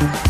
Thank you.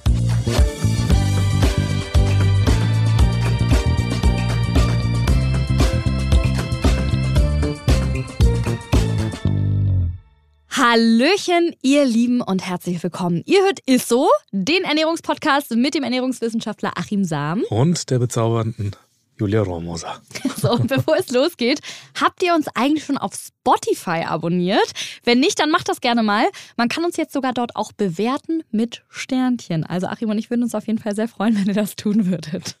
Hallöchen, ihr Lieben und herzlich willkommen. Ihr hört Isso, den Ernährungspodcast mit dem Ernährungswissenschaftler Achim Sam. Und der bezaubernden Julia Rohrmoser. So, und bevor es losgeht, habt ihr uns eigentlich schon auf Spotify abonniert? Wenn nicht, dann macht das gerne mal. Man kann uns jetzt sogar dort auch bewerten mit Sternchen. Also Achim und ich würden uns auf jeden Fall sehr freuen, wenn ihr das tun würdet.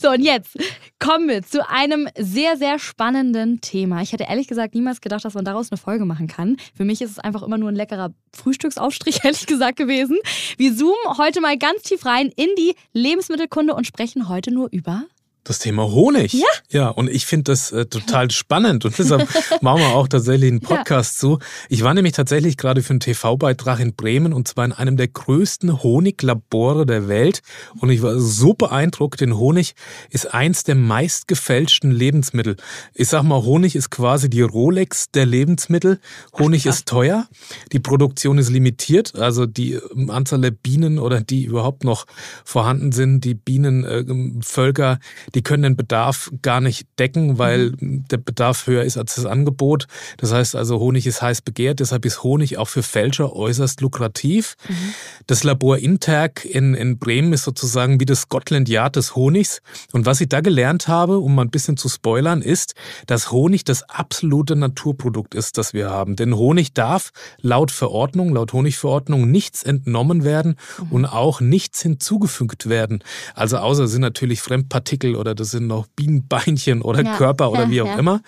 So, und jetzt kommen wir zu einem sehr, sehr spannenden Thema. Ich hätte ehrlich gesagt niemals gedacht, dass man daraus eine Folge machen kann. Für mich ist es einfach immer nur ein leckerer Frühstücksaufstrich, ehrlich gesagt, gewesen. Wir zoomen heute mal ganz tief rein in die Lebensmittelkunde und sprechen heute nur über das Thema Honig. Ja. Ja, und ich finde das äh, total spannend und deshalb machen wir auch tatsächlich einen Podcast ja. zu. Ich war nämlich tatsächlich gerade für einen TV-Beitrag in Bremen und zwar in einem der größten Honiglabore der Welt und ich war so beeindruckt, denn Honig ist eins der meistgefälschten Lebensmittel. Ich sag mal, Honig ist quasi die Rolex der Lebensmittel. Honig Ach, ist teuer, die Produktion ist limitiert, also die ähm, Anzahl der Bienen oder die überhaupt noch vorhanden sind, die Bienenvölker, äh, die können den Bedarf gar nicht decken, weil mhm. der Bedarf höher ist als das Angebot. Das heißt also, Honig ist heiß begehrt, deshalb ist Honig auch für Fälscher äußerst lukrativ. Mhm. Das Labor Interk in, in Bremen ist sozusagen wie das Scotland Yard des Honigs. Und was ich da gelernt habe, um mal ein bisschen zu spoilern, ist, dass Honig das absolute Naturprodukt ist, das wir haben. Denn Honig darf laut Verordnung, laut Honigverordnung nichts entnommen werden mhm. und auch nichts hinzugefügt werden. Also außer sind natürlich Fremdpartikel oder das sind noch Bienenbeinchen oder ja, Körper oder wie auch immer.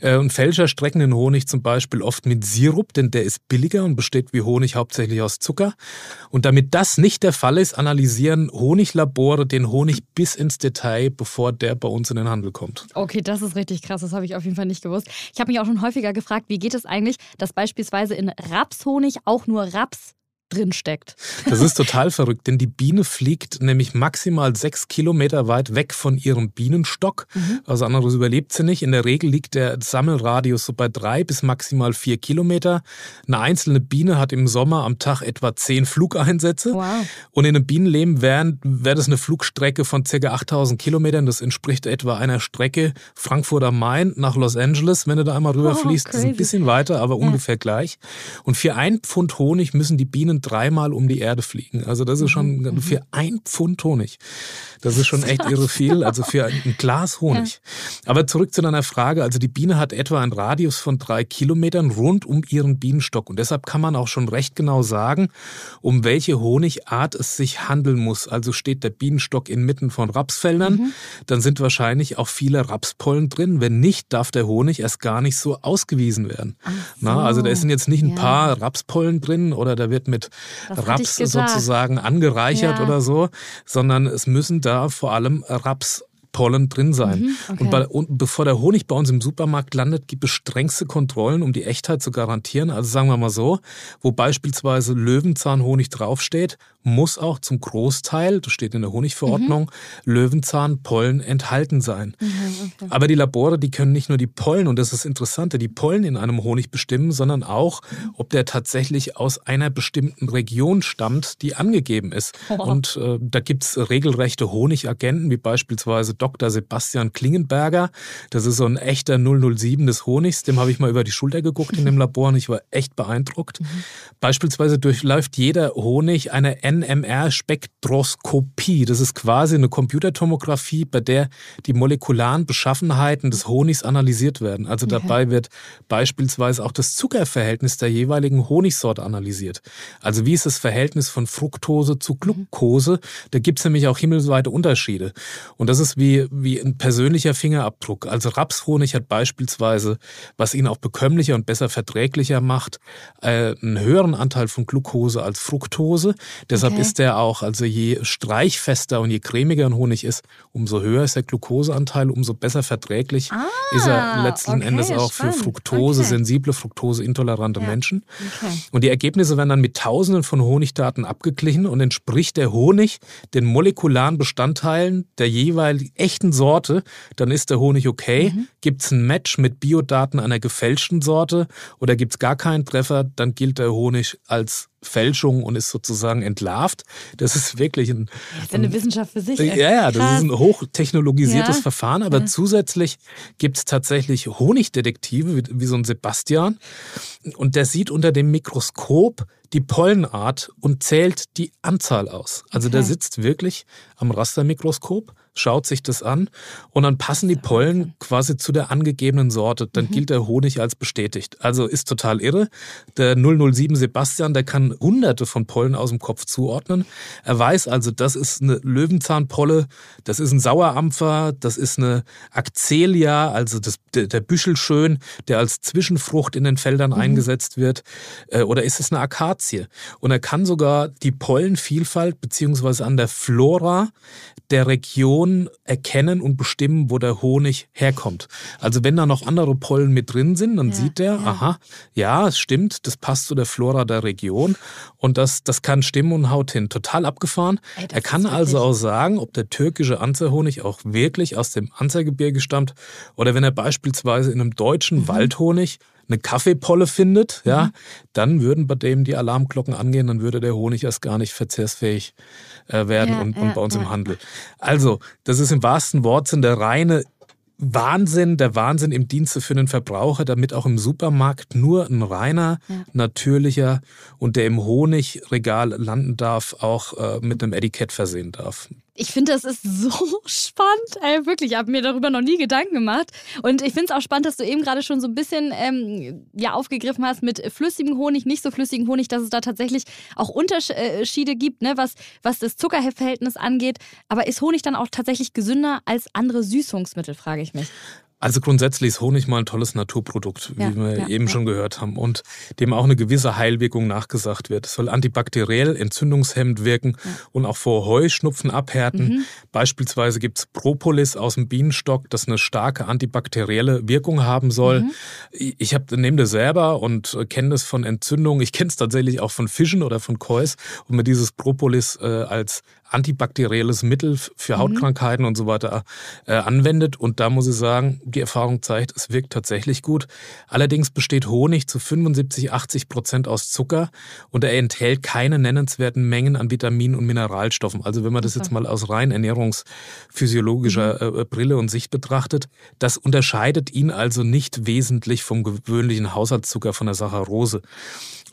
Äh, und Fälscher strecken den Honig zum Beispiel oft mit Sirup, denn der ist billiger und besteht wie Honig hauptsächlich aus Zucker. Und damit das nicht der Fall ist, analysieren Honiglabore den Honig bis ins Detail, bevor der bei uns in den Handel kommt. Okay, das ist richtig krass. Das habe ich auf jeden Fall nicht gewusst. Ich habe mich auch schon häufiger gefragt, wie geht es eigentlich, dass beispielsweise in Rapshonig auch nur Raps drin steckt. Das ist total verrückt, denn die Biene fliegt nämlich maximal sechs Kilometer weit weg von ihrem Bienenstock. Mhm. Also anderes überlebt sie nicht. In der Regel liegt der Sammelradius so bei drei bis maximal vier Kilometer. Eine einzelne Biene hat im Sommer am Tag etwa zehn Flugeinsätze. Wow. Und in einem Bienenleben wäre wär das eine Flugstrecke von ca. 8000 Kilometern. Das entspricht etwa einer Strecke Frankfurt am Main nach Los Angeles, wenn du da einmal rüberfließt. Oh, das ist ein bisschen weiter, aber ja. ungefähr gleich. Und für ein Pfund Honig müssen die Bienen dreimal um die Erde fliegen. Also das ist schon mhm. für ein Pfund Honig. Das ist schon echt irre viel, also für ein Glas Honig. Ja. Aber zurück zu deiner Frage. Also die Biene hat etwa einen Radius von drei Kilometern rund um ihren Bienenstock. Und deshalb kann man auch schon recht genau sagen, um welche Honigart es sich handeln muss. Also steht der Bienenstock inmitten von Rapsfeldern, mhm. dann sind wahrscheinlich auch viele Rapspollen drin. Wenn nicht, darf der Honig erst gar nicht so ausgewiesen werden. So. Na, also da sind jetzt nicht ein ja. paar Rapspollen drin oder da wird mit Raps sozusagen angereichert ja. oder so, sondern es müssen da vor allem Raps Pollen drin sein. Mhm, okay. und, bei, und, bevor der Honig bei uns im Supermarkt landet, gibt es strengste Kontrollen, um die Echtheit zu garantieren. Also sagen wir mal so, wo beispielsweise Löwenzahnhonig draufsteht, muss auch zum Großteil, das steht in der Honigverordnung, mhm. Löwenzahnpollen enthalten sein. Mhm, okay. Aber die Labore, die können nicht nur die Pollen, und das ist das Interessante, die Pollen in einem Honig bestimmen, sondern auch, ob der tatsächlich aus einer bestimmten Region stammt, die angegeben ist. Oh. Und äh, da gibt's regelrechte Honigagenten, wie beispielsweise Dr. Sebastian Klingenberger. Das ist so ein echter 007 des Honigs. Dem habe ich mal über die Schulter geguckt in dem Labor und ich war echt beeindruckt. Mhm. Beispielsweise durchläuft jeder Honig eine N NMR-Spektroskopie. Das ist quasi eine Computertomographie, bei der die molekularen Beschaffenheiten des Honigs analysiert werden. Also okay. dabei wird beispielsweise auch das Zuckerverhältnis der jeweiligen Honigsorte analysiert. Also wie ist das Verhältnis von Fructose zu Glucose? Da gibt es nämlich auch himmelsweite Unterschiede. Und das ist wie, wie ein persönlicher Fingerabdruck. Also Rapshonig hat beispielsweise, was ihn auch bekömmlicher und besser verträglicher macht, äh, einen höheren Anteil von Glucose als Fructose. Deshalb okay. ist der auch, also je streichfester und je cremiger ein Honig ist, umso höher ist der Glucoseanteil, umso besser verträglich ah, ist er letzten okay, Endes auch spannend. für Fructose, okay. sensible, fructoseintolerante ja. Menschen. Und die Ergebnisse werden dann mit Tausenden von Honigdaten abgeglichen und entspricht der Honig den molekularen Bestandteilen der jeweiligen echten Sorte, dann ist der Honig okay. Mhm. Gibt es ein Match mit Biodaten einer gefälschten Sorte oder gibt es gar keinen Treffer, dann gilt der Honig als Fälschung und ist sozusagen entlarvt. Das ist wirklich ein. Das ist eine Wissenschaft für sich. Ja, ja, das ist ein hochtechnologisiertes ja. Verfahren, aber ja. zusätzlich gibt es tatsächlich Honigdetektive, wie, wie so ein Sebastian. Und der sieht unter dem Mikroskop die Pollenart und zählt die Anzahl aus. Also okay. der sitzt wirklich am Rastermikroskop, schaut sich das an und dann passen die Pollen quasi zu der angegebenen Sorte. Dann mhm. gilt der Honig als bestätigt. Also ist total irre. Der 007 Sebastian, der kann hunderte von Pollen aus dem Kopf zuordnen. Er weiß also, das ist eine Löwenzahnpolle, das ist ein Sauerampfer, das ist eine Accelia, also das, der, Büschelschön, der als Zwischenfrucht in den Feldern mhm. eingesetzt wird. Äh, oder ist es eine Akazie? Und er kann sogar die Pollenvielfalt beziehungsweise an der Flora der Region erkennen und bestimmen, wo der Honig herkommt. Also wenn da noch andere Pollen mit drin sind, dann ja, sieht er, ja. aha, ja, es stimmt, das passt zu der Flora der Region und das, das kann stimmen und haut hin. Total abgefahren. Ey, er kann also auch sagen, ob der türkische Anzerhonig auch wirklich aus dem Anzergebirge stammt oder wenn er beispielsweise in einem deutschen mhm. Waldhonig eine Kaffeepolle findet, ja, mhm. dann würden bei dem die Alarmglocken angehen, dann würde der Honig erst gar nicht verzehrsfähig äh, werden ja, und, ja, und, bei uns ja. im Handel. Also, das ist im wahrsten Wortsinn der reine Wahnsinn, der Wahnsinn im Dienste für den Verbraucher, damit auch im Supermarkt nur ein reiner, natürlicher und der im Honigregal landen darf, auch äh, mit einem Etikett versehen darf. Ich finde, das ist so spannend. Ey, wirklich, ich habe mir darüber noch nie Gedanken gemacht. Und ich finde es auch spannend, dass du eben gerade schon so ein bisschen ähm, ja, aufgegriffen hast mit flüssigem Honig, nicht so flüssigem Honig, dass es da tatsächlich auch Unterschiede gibt, ne, was, was das Zuckerverhältnis angeht. Aber ist Honig dann auch tatsächlich gesünder als andere Süßungsmittel, frage ich mich. Also grundsätzlich ist Honig mal ein tolles Naturprodukt, wie ja, wir ja, eben ja. schon gehört haben, und dem auch eine gewisse Heilwirkung nachgesagt wird. Es soll antibakteriell, entzündungshemmend wirken und auch vor Heuschnupfen abhärten. Mhm. Beispielsweise gibt es Propolis aus dem Bienenstock, das eine starke antibakterielle Wirkung haben soll. Mhm. Ich hab, nehme das selber und kenne das von Entzündungen. Ich kenne es tatsächlich auch von Fischen oder von Kois und mir dieses Propolis äh, als antibakterielles Mittel für mhm. Hautkrankheiten und so weiter äh, anwendet. Und da muss ich sagen, die Erfahrung zeigt, es wirkt tatsächlich gut. Allerdings besteht Honig zu 75, 80 Prozent aus Zucker und er enthält keine nennenswerten Mengen an Vitaminen und Mineralstoffen. Also wenn man das jetzt mal aus rein ernährungsphysiologischer mhm. äh, Brille und Sicht betrachtet, das unterscheidet ihn also nicht wesentlich vom gewöhnlichen Haushaltszucker von der Saccharose.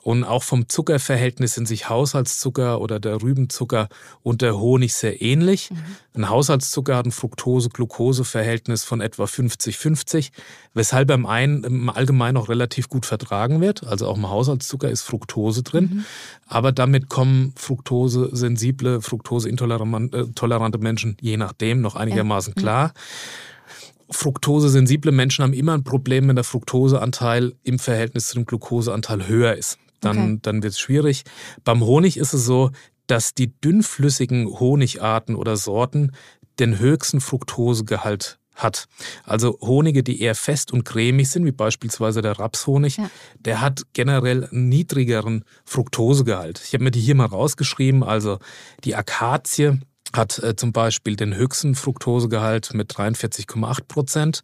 Und auch vom Zuckerverhältnis sind sich Haushaltszucker oder der Rübenzucker und der Honig sehr ähnlich. Mhm. Ein Haushaltszucker hat ein Fructose-Glucose-Verhältnis von etwa 50-50, weshalb beim einen im Allgemeinen auch relativ gut vertragen wird. Also auch im Haushaltszucker ist Fructose drin. Mhm. Aber damit kommen Fructose-sensible, Fructose-intolerante Menschen je nachdem noch einigermaßen ja. klar. Fructose-sensible Menschen haben immer ein Problem, wenn der Fructoseanteil im Verhältnis zu dem Glukoseanteil höher ist dann, okay. dann wird es schwierig. Beim Honig ist es so, dass die dünnflüssigen Honigarten oder Sorten den höchsten Fructosegehalt hat. Also Honige, die eher fest und cremig sind, wie beispielsweise der Rapshonig, ja. der hat generell einen niedrigeren Fructosegehalt. Ich habe mir die hier mal rausgeschrieben. Also die Akazie hat äh, zum Beispiel den höchsten Fructosegehalt mit 43,8 Prozent.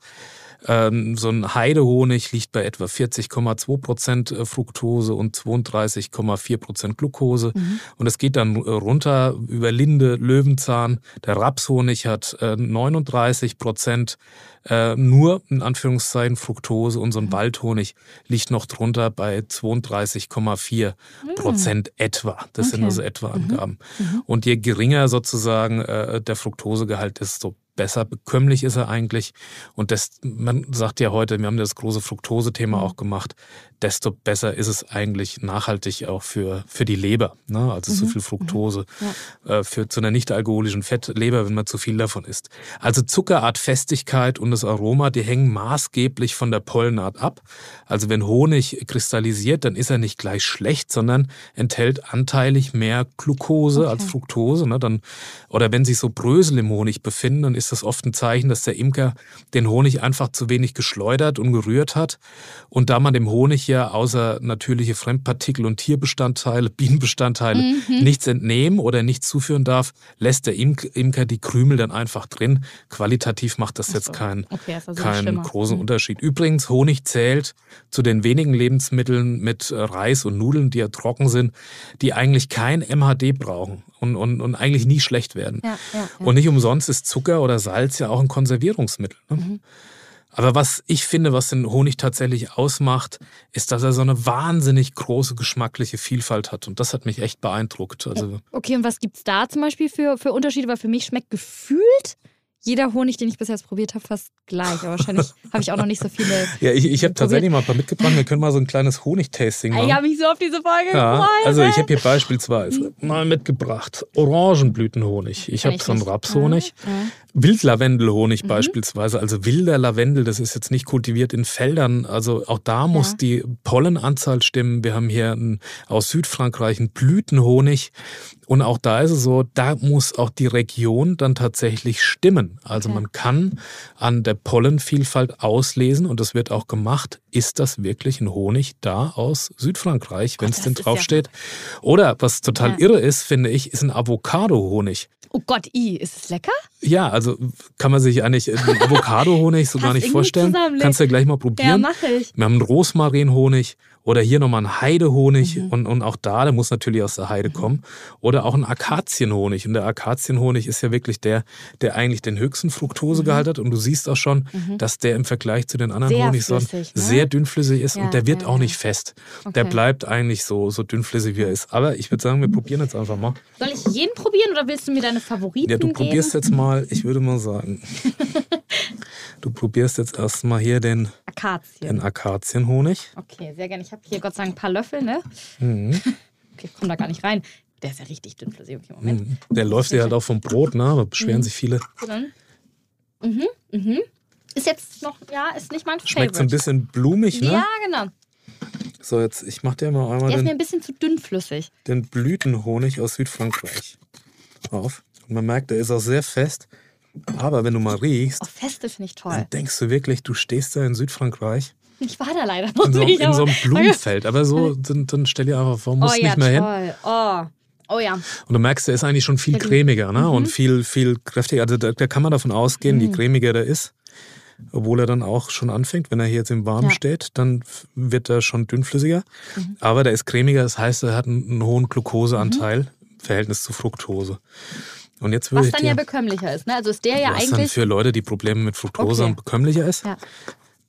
Ähm, so ein Heidehonig liegt bei etwa 40,2 Prozent äh, Fructose und 32,4 Prozent Glucose. Mhm. Und es geht dann äh, runter über Linde, Löwenzahn. Der Rapshonig hat äh, 39 Prozent äh, nur in Anführungszeichen Fructose und so ein mhm. Waldhonig liegt noch drunter bei 32,4 Prozent mhm. etwa. Das okay. sind also etwa mhm. Angaben. Mhm. Und je geringer sozusagen äh, der Fructosegehalt, desto besser bekömmlich ist er eigentlich. Und das, man sagt ja heute, wir haben das große Fructose-Thema mhm. auch gemacht, desto besser ist es eigentlich nachhaltig auch für, für die Leber. Ne? Also mhm. zu viel Fructose mhm. ja. äh, führt zu einer nicht-alkoholischen Fettleber, wenn man zu viel davon isst. Also Zuckerart, Festigkeit und das Aroma, die hängen maßgeblich von der Pollenart ab. Also wenn Honig kristallisiert, dann ist er nicht gleich schlecht, sondern enthält anteilig mehr Glucose okay. als Fructose. Ne? Dann, oder wenn sich so Brösel im Honig befinden, dann ist das oft ein Zeichen, dass der Imker den Honig einfach zu wenig geschleudert und gerührt hat. Und da man dem Honig ja außer natürliche Fremdpartikel und Tierbestandteile, Bienenbestandteile mhm. nichts entnehmen oder nichts zuführen darf, lässt der Imker die Krümel dann einfach drin. Qualitativ macht das so. jetzt keinen, okay, also keinen großen mhm. Unterschied. Übrigens, Honig zählt zu den wenigen Lebensmitteln mit Reis und Nudeln, die ja trocken sind, die eigentlich kein MHD brauchen und, und, und eigentlich nie schlecht werden. Ja, ja, ja. Und nicht umsonst ist Zucker oder Salz ja auch ein Konservierungsmittel. Ne? Mhm. Aber was ich finde, was den Honig tatsächlich ausmacht, ist, dass er so eine wahnsinnig große geschmackliche Vielfalt hat. Und das hat mich echt beeindruckt. Also okay, und was gibt es da zum Beispiel für, für Unterschiede? Weil für mich schmeckt gefühlt jeder Honig, den ich bisher probiert habe, fast gleich. Aber wahrscheinlich habe ich auch noch nicht so viele. Ja, ich, ich habe tatsächlich mal ein paar mitgebracht. Wir können mal so ein kleines Honigtasting machen. Ich habe mich so auf diese Folge ja, gefreut. Also ich habe hier beispielsweise mal mitgebracht Orangenblütenhonig. Ich habe so einen Rapshonig. Ja, ja. Wildlavendelhonig mhm. beispielsweise, also wilder Lavendel, das ist jetzt nicht kultiviert in Feldern. Also auch da muss ja. die Pollenanzahl stimmen. Wir haben hier einen, aus Südfrankreich einen Blütenhonig. Und auch da ist es so, da muss auch die Region dann tatsächlich stimmen. Also okay. man kann an der Pollenvielfalt auslesen, und das wird auch gemacht, ist das wirklich ein Honig da aus Südfrankreich, wenn es denn draufsteht. Ja. Oder was total ja. irre ist, finde ich, ist ein Avocado-Honig. Oh Gott, i, ist es lecker? Ja, also kann man sich eigentlich einen Avocado-Honig so gar nicht vorstellen. Kannst du ja gleich mal probieren. Ja, mache ich. Wir haben einen Rosmarin-Honig oder hier nochmal ein Heidehonig mhm. und, und auch da, der muss natürlich aus der Heide mhm. kommen. Oder auch ein Akazienhonig. Und der Akazienhonig ist ja wirklich der, der eigentlich den höchsten Fructosegehalt mhm. hat. Und du siehst auch schon, mhm. dass der im Vergleich zu den anderen Honigsorten ne? sehr dünnflüssig ist ja, und der wird ja, auch nicht fest. Okay. Der bleibt eigentlich so, so dünnflüssig, wie er ist. Aber ich würde sagen, wir probieren jetzt einfach mal. Soll ich jeden probieren oder willst du mir deine Favoriten Ja, du geben? probierst jetzt mal, ich würde mal sagen, du probierst jetzt erstmal hier den Akazien. den Akazienhonig. Okay, sehr gerne. Ich habe hier Gott sei Dank ein paar Löffel, ne? Mhm. Okay, ich komme da gar nicht rein. Der ist ja richtig dünnflüssig. Okay, Moment. Mhm. Der läuft ja halt auch vom Brot, ne? Da beschweren mhm. sich viele. Mhm, mhm. Ist jetzt noch, ja, ist nicht mein Schmeckt Favorite. so ein bisschen blumig, ne? Ja, genau. So, jetzt, ich mach dir mal einmal Der ist mir ein bisschen zu dünnflüssig. den Blütenhonig aus Südfrankreich auf. Und man merkt, der ist auch sehr fest. Aber wenn du mal riechst, oh, feste finde ich toll. dann denkst du wirklich, du stehst da in Südfrankreich. Ich war da leider noch in so, nicht. In so einem Blumenfeld. Aber so, dann, dann stell dir einfach vor, musst oh, nicht ja, mehr toll. hin. Oh. Oh ja. Und du merkst, der ist eigentlich schon viel cremiger ne? Mhm. und viel, viel kräftiger. Also da, da kann man davon ausgehen, mhm. je cremiger der ist, obwohl er dann auch schon anfängt, wenn er hier jetzt im Warmen ja. steht, dann wird er schon dünnflüssiger. Mhm. Aber der ist cremiger, das heißt, er hat einen, einen hohen Glukoseanteil im mhm. Verhältnis zu Fructose. Und jetzt was dann dir, ja bekömmlicher ist, ne? Also ist der ja was eigentlich. dann für Leute, die Probleme mit Fructose okay. haben, bekömmlicher ist. Ja.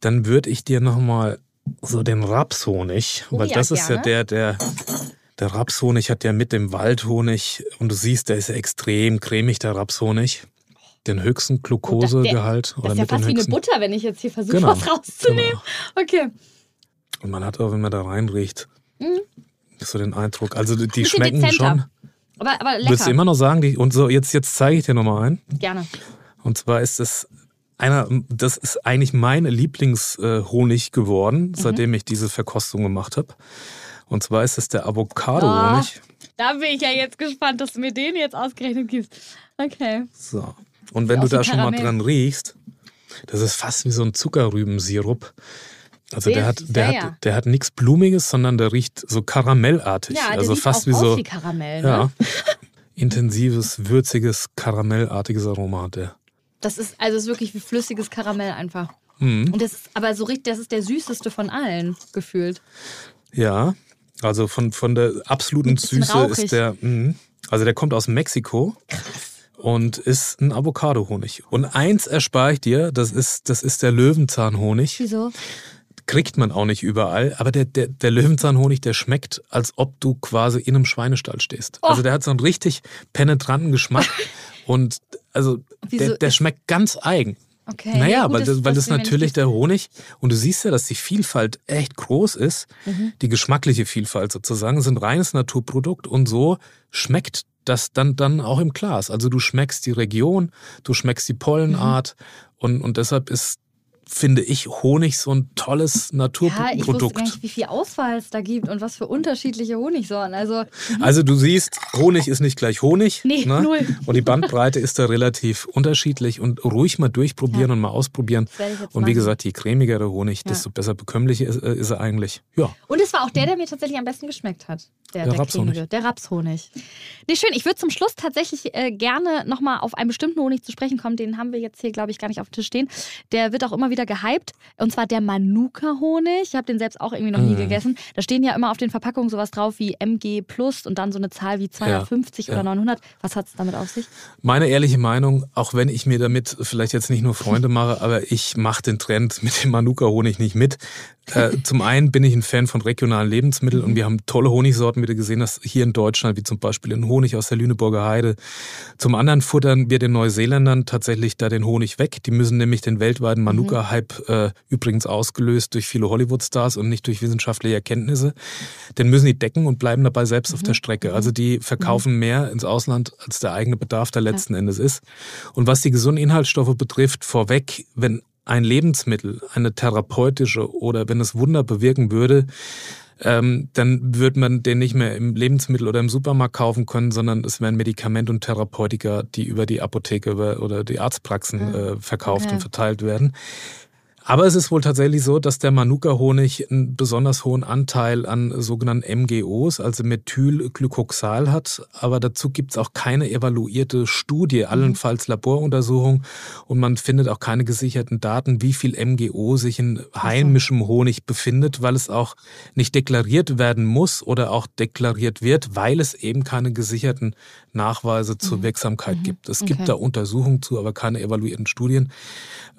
Dann würde ich dir nochmal so den Rapshonig, oh, weil ja, das ist gerne. ja der, der. Der Rapshonig hat ja mit dem Waldhonig, und du siehst, der ist ja extrem cremig, der Rapshonig. Den höchsten Glukosegehalt. Oh, das, der, das ist ja fast wie eine Butter, wenn ich jetzt hier versuche, genau, was rauszunehmen. Genau. Okay. Und man hat auch, wenn man da reinriecht, mhm. so den Eindruck. Also die schmecken dezenter. schon. Aber, aber lecker. Würdest du immer noch sagen, die, und so, jetzt, jetzt zeige ich dir nochmal einen. Gerne. Und zwar ist das einer, das ist eigentlich mein Lieblingshonig geworden, mhm. seitdem ich diese Verkostung gemacht habe. Und zwar ist es der Avocado-Honig. Oh, da bin ich ja jetzt gespannt, dass du mir den jetzt ausgerechnet gibst. Okay. So. Und wenn du da schon mal dran riechst, das ist fast wie so ein Zuckerrübensirup. Also der hat, der hat, der hat nichts Blumiges, sondern der riecht so karamellartig. Ja, der also sieht fast auch wie so. Wie Karamell, ne? Ja. intensives, würziges, karamellartiges Aroma hat der. Das ist also ist wirklich wie flüssiges Karamell einfach. Mhm. Und das ist aber so richtig, das ist der süßeste von allen gefühlt. Ja, also von, von der absoluten Süße rauchig. ist der, mh, also der kommt aus Mexiko und ist ein Avocado-Honig. Und eins erspare ich dir, das ist, das ist der Löwenzahnhonig. Wieso? Kriegt man auch nicht überall, aber der, der, der Löwenzahnhonig, der schmeckt, als ob du quasi in einem Schweinestall stehst. Oh. Also der hat so einen richtig penetranten Geschmack und also Wieso der, der schmeckt ganz eigen. Okay. Naja, ja, gut, weil, das, weil das natürlich der Honig, und du siehst ja, dass die Vielfalt echt groß ist, Mhm. die geschmackliche Vielfalt sozusagen, ein reines Naturprodukt und so schmeckt das dann, dann auch im Glas. Also du schmeckst die Region, du schmeckst die Pollenart Mhm. und, und deshalb ist, finde ich, Honig so ein tolles Ja, ich wusste Naturprodukt. gar nicht, wie viel Auswahl es da gibt und was für unterschiedliche Honigsorten. Also, Also du siehst, Honig ist nicht gleich Honig. Nee, ne? null. Und die Bandbreite ist da relativ unterschiedlich und ruhig mal durchprobieren Ja. und mal ausprobieren. Und wie machen. gesagt, je cremiger der Honig, Ja. desto besser bekömmlich ist, äh, ist er eigentlich. Ja. Und es war auch der, der mir tatsächlich am besten geschmeckt hat. Der, Der der, Rapshonig. der Rapshonig. Nee, schön. Ich würde zum Schluss tatsächlich äh, gerne nochmal auf einen bestimmten Honig zu sprechen kommen. Den haben wir jetzt hier, glaube ich, gar nicht auf dem Tisch stehen. Der wird auch immer wieder gehypt. Und zwar der Manuka-Honig. Ich habe den selbst auch irgendwie noch nie Mm. gegessen. Da stehen ja immer auf den Verpackungen sowas drauf wie MG Plus und dann so eine Zahl wie 250 Ja, oder ja. 900. Was hat es damit auf sich? Meine ehrliche Meinung, auch wenn ich mir damit vielleicht jetzt nicht nur Freunde mache, aber ich mache den Trend mit dem Manuka-Honig nicht mit. Äh, zum einen bin ich ein Fan von regionalen Lebensmitteln und wir haben tolle Honigsorten, wie du gesehen hast, hier in Deutschland, wie zum Beispiel den Honig aus der Lüneburger Heide. Zum anderen futtern wir den Neuseeländern tatsächlich da den Honig weg. Die müssen nämlich den weltweiten Manuka-Hype äh, übrigens ausgelöst durch viele Hollywood-Stars und nicht durch wissenschaftliche Erkenntnisse. Den müssen die decken und bleiben dabei selbst auf der Strecke. Also die verkaufen mehr ins Ausland, als der eigene Bedarf da letzten Endes ist. Und was die gesunden Inhaltsstoffe betrifft, vorweg, wenn ein Lebensmittel eine therapeutische oder wenn es Wunder bewirken würde, ähm, dann würde man den nicht mehr im Lebensmittel oder im Supermarkt kaufen können, sondern es wären Medikament und Therapeutika, die über die Apotheke oder die Arztpraxen äh, verkauft Okay. und verteilt werden. Aber es ist wohl tatsächlich so, dass der Manuka-Honig einen besonders hohen Anteil an sogenannten MGOs, also Methylglycoxal hat. Aber dazu gibt es auch keine evaluierte Studie, allenfalls Laboruntersuchung. Und man findet auch keine gesicherten Daten, wie viel MGO sich in heimischem Honig befindet, weil es auch nicht deklariert werden muss oder auch deklariert wird, weil es eben keine gesicherten Nachweise zur Wirksamkeit gibt. Es gibt Okay. da Untersuchungen zu, aber keine evaluierten Studien.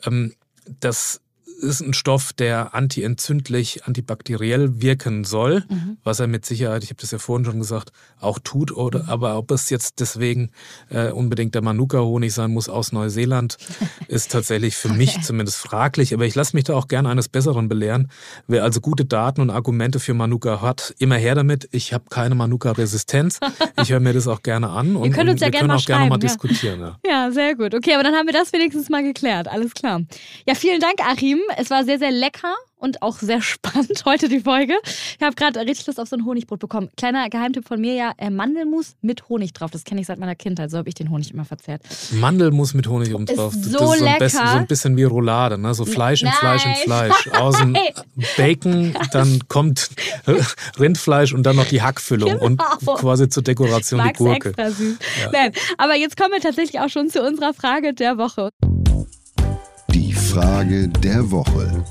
Ähm, das ist ein Stoff, der antientzündlich, antibakteriell wirken soll, Mhm. was er mit Sicherheit, ich habe das ja vorhin schon gesagt, auch tut. Oder, aber ob es jetzt deswegen äh, unbedingt der Manuka-Honig sein muss aus Neuseeland, ist tatsächlich für mich zumindest fraglich. Aber ich lasse mich da auch gerne eines Besseren belehren. Wer also gute Daten und Argumente für Manuka hat, immer her damit. Ich habe keine Manuka-Resistenz. Ich höre mir das auch gerne an. Und, könnt uns und ja wir gerne können mal auch gerne mal ja. diskutieren. Ja. Ja, sehr gut. Okay, aber dann haben wir das wenigstens mal geklärt. Alles klar. Ja, vielen Dank, Achim. Es war sehr, sehr lecker und auch sehr spannend heute die Folge. Ich habe gerade richtig Lust auf so ein Honigbrot bekommen. Kleiner Geheimtipp von mir ja, äh, Mandelmus mit Honig drauf. Das kenne ich seit meiner Kindheit. So habe ich den Honig immer verzehrt. Mandelmus mit Honig oben Ist drauf. Das so ist so ein, bisschen, so ein bisschen wie Roulade, ne? So Fleisch in Fleisch in. Fleisch. Außen Bacon, dann kommt Rindfleisch und dann noch die Hackfüllung und Genau. quasi zur Dekoration die Mag's Gurke. extra süß. Nein, aber jetzt kommen wir tatsächlich auch schon zu unserer Frage der Woche. Frage der Woche.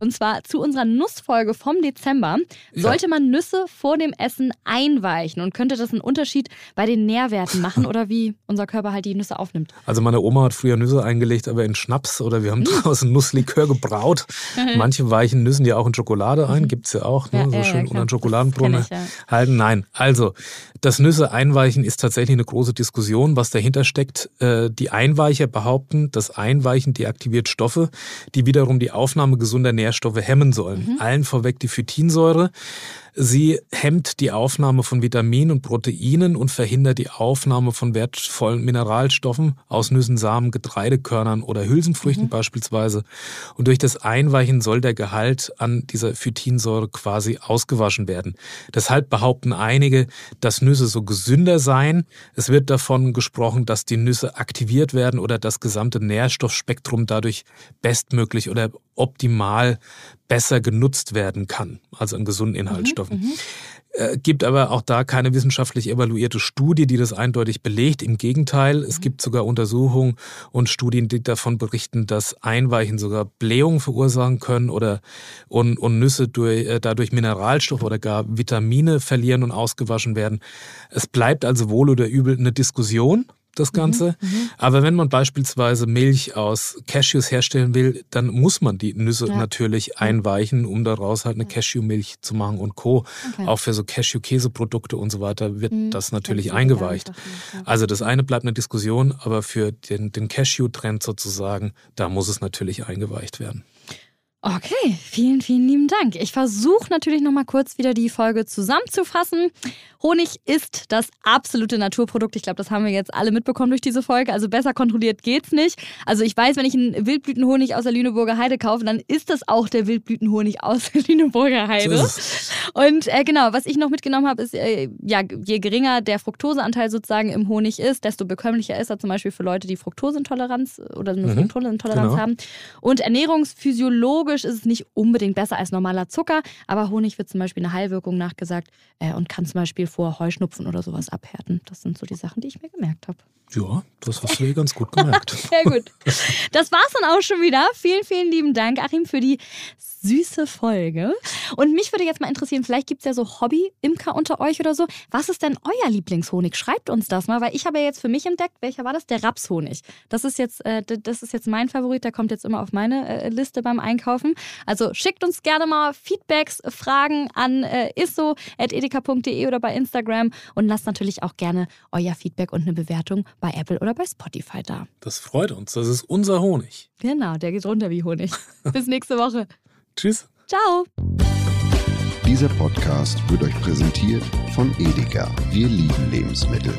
Und zwar zu unserer Nussfolge vom Dezember. Sollte man Nüsse vor dem Essen einweichen und könnte das einen Unterschied bei den Nährwerten machen oder wie unser Körper halt die Nüsse aufnimmt? Also meine Oma hat früher Nüsse eingelegt, aber in Schnaps oder wir haben Mm. draußen Nusslikör gebraut. Manche weichen Nüssen ja auch in Schokolade ein, gibt's ja auch, ne? Mhm. Ja, so ja, schön ja, unter Schokoladenbrunnen halten. Nein, also das Nüsse einweichen ist tatsächlich eine große Diskussion, was dahinter steckt. Äh, Die Einweicher behaupten, das Einweichen deaktiviert Stoffe, die wiederum die Aufnahme gesunder Nährstoffe hemmen sollen. Allen vorweg die Phytinsäure. Sie hemmt die Aufnahme von Vitaminen und Proteinen und verhindert die Aufnahme von wertvollen Mineralstoffen aus Nüssen, Samen, Getreidekörnern oder Hülsenfrüchten beispielsweise. Und durch das Einweichen soll der Gehalt an dieser Phytinsäure quasi ausgewaschen werden. Deshalb behaupten einige, dass Nüsse so gesünder seien. Es wird davon gesprochen, dass die Nüsse aktiviert werden oder das gesamte Nährstoffspektrum dadurch bestmöglich oder optimal besser genutzt werden kann, also an gesunden Mhm, Inhaltsstoffen. Äh, gibt aber auch da keine wissenschaftlich evaluierte Studie, die das eindeutig belegt. Im Gegenteil, es gibt sogar Untersuchungen und Studien, die davon berichten, dass Einweichen sogar Blähungen verursachen können oder und, und Nüsse durch, äh, dadurch Mineralstoffe oder gar Vitamine verlieren und ausgewaschen werden. Es bleibt also wohl oder übel eine Diskussion das Ganze. Aber wenn man beispielsweise Milch aus Cashews herstellen will, dann muss man die Nüsse Ja. natürlich einweichen, um daraus halt eine Cashewmilch zu machen und Co. Okay. Auch für so Cashew-Käseprodukte und so weiter wird Mhm. das natürlich eingeweicht. ja. Also das eine bleibt eine Diskussion, aber für den, den Cashew-Trend sozusagen, da muss es natürlich eingeweicht werden. Okay, vielen, vielen lieben Dank. Ich versuche natürlich nochmal kurz wieder die Folge zusammenzufassen. Honig ist das absolute Naturprodukt. Ich glaube, das haben wir jetzt alle mitbekommen durch diese Folge. Also besser kontrolliert geht's nicht. Also ich weiß, wenn ich einen Wildblütenhonig aus der Lüneburger Heide kaufe, dann ist das auch der Wildblütenhonig aus der Lüneburger Heide. Und äh, genau, was ich noch mitgenommen habe, ist, äh, ja, je geringer der Fructoseanteil sozusagen im Honig ist, desto bekömmlicher ist er zum Beispiel für Leute, die Fructoseintoleranz oder eine Mhm, Fructoseintoleranz genau. haben. Und ernährungsphysiologisch ist es nicht unbedingt besser als normaler Zucker, aber Honig wird zum Beispiel eine Heilwirkung nachgesagt äh, und kann zum Beispiel vor Heuschnupfen oder sowas abhärten. Das sind so die Sachen, die ich mir gemerkt habe. Ja, das hast du dir ganz gut gemerkt. Sehr gut. Das war's dann auch schon wieder. Vielen, vielen lieben Dank, Achim, für die süße Folge. Und mich würde jetzt mal interessieren, vielleicht gibt's ja so Hobby-Imker unter euch oder so. Was ist denn euer Lieblingshonig? Schreibt uns das mal, weil ich habe ja jetzt für mich entdeckt, welcher war das? Der Rapshonig. Das ist jetzt, äh, das ist jetzt mein Favorit, der kommt jetzt immer auf meine äh, Liste beim Einkaufen. Also schickt uns gerne mal Feedbacks, Fragen an äh, isso.edeka.de oder bei Instagram und lasst natürlich auch gerne euer Feedback und eine Bewertung bei Apple oder bei Spotify da. Das freut uns. Das ist unser Honig. Genau, der geht runter wie Honig. Bis nächste Woche. Tschüss. Ciao. Dieser Podcast wird euch präsentiert von Edeka. Wir lieben Lebensmittel.